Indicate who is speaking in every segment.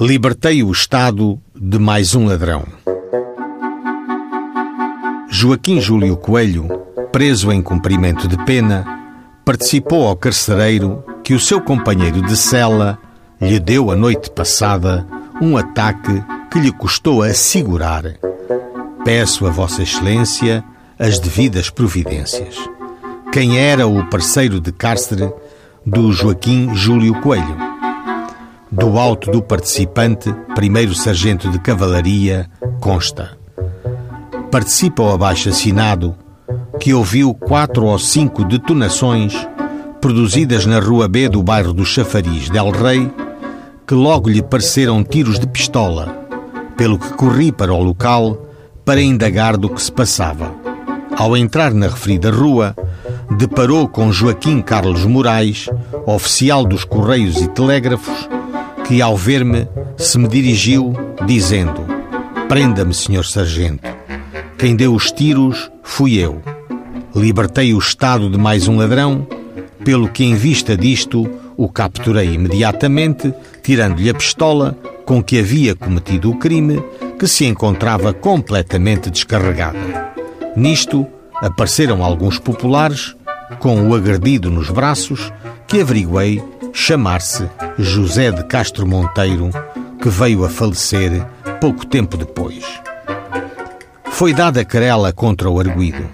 Speaker 1: Libertei o Estado de mais um ladrão. Joaquim Júlio Coelho, preso em cumprimento de pena, participou ao carcereiro que o seu companheiro de cela lhe deu a noite passada um ataque que lhe custou a assegurar. Peço a Vossa Excelência as devidas providências. Quem era o parceiro de cárcere do Joaquim Júlio Coelho? Do alto do participante, primeiro sargento de cavalaria, consta. Participa o abaixo-assinado que ouviu quatro ou cinco detonações produzidas na Rua B do bairro do Chafariz del Rei, que logo lhe pareceram tiros de pistola, pelo que corri para o local para indagar do que se passava. Ao entrar na referida rua, deparou com Joaquim Carlos Moraes, oficial dos Correios e Telégrafos, que, ao ver-me, se me dirigiu, dizendo: Prenda-me, senhor sargento. Quem deu os tiros fui eu. Libertei o Estado de mais um ladrão, pelo que, em vista disto, o capturei imediatamente, tirando-lhe a pistola com que havia cometido o crime, que se encontrava completamente descarregada. Nisto, apareceram alguns populares, com o agredido nos braços, que averiguei chamar-se José de Castro Monteiro, que veio a falecer pouco tempo depois. Foi dada querela contra o arguído.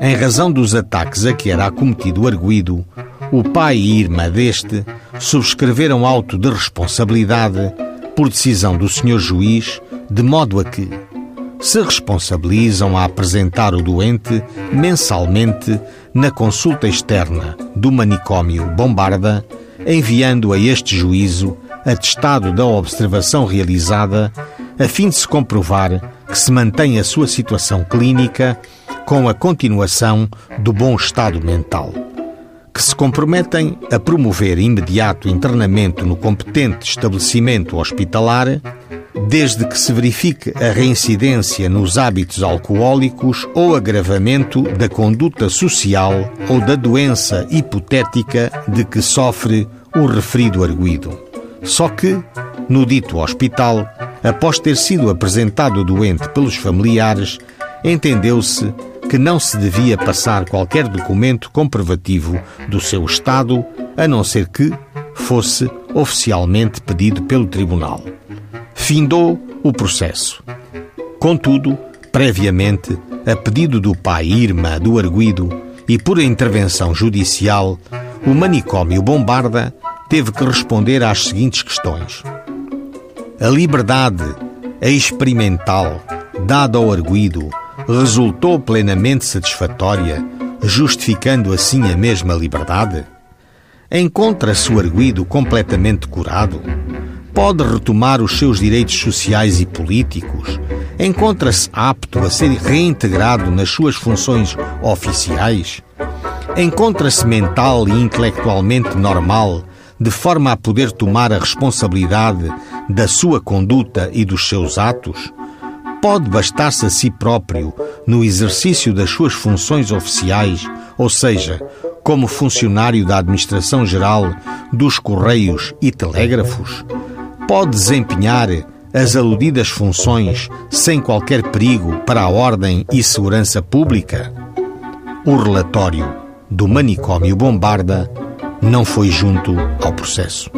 Speaker 1: Em razão dos ataques a que era acometido o arguído, o pai e irmã deste subscreveram auto de responsabilidade por decisão do senhor juiz, de modo a que se responsabilizam a apresentar o doente mensalmente na consulta externa do manicômio Bombarda enviando a este juízo atestado da observação realizada, a fim de se comprovar que se mantém a sua situação clínica com a continuação do bom estado mental. Que se comprometem a promover imediato internamento no competente estabelecimento hospitalar, desde que se verifique a reincidência nos hábitos alcoólicos ou agravamento da conduta social ou da doença hipotética de que sofre o referido arguído. Só que, no dito hospital, após ter sido apresentado doente pelos familiares, entendeu-se que não se devia passar qualquer documento comprovativo do seu estado, a não ser que fosse oficialmente pedido pelo tribunal. Findou o processo. Contudo, previamente, a pedido do pai irmã do arguído e por intervenção judicial, o manicômio Bombarda teve que responder às seguintes questões: A liberdade experimental dada ao arguído resultou plenamente satisfatória, justificando assim a mesma liberdade? Encontra-se o arguído completamente curado? Pode retomar os seus direitos sociais e políticos? Encontra-se apto a ser reintegrado nas suas funções oficiais? Encontra-se mental e intelectualmente normal de forma a poder tomar a responsabilidade da sua conduta e dos seus atos, pode bastar-se a si próprio no exercício das suas funções oficiais, ou seja, como funcionário da Administração Geral dos Correios e Telégrafos, pode desempenhar as aludidas funções sem qualquer perigo para a ordem e segurança pública? O relatório do manicômio Bombarda não foi junto ao processo.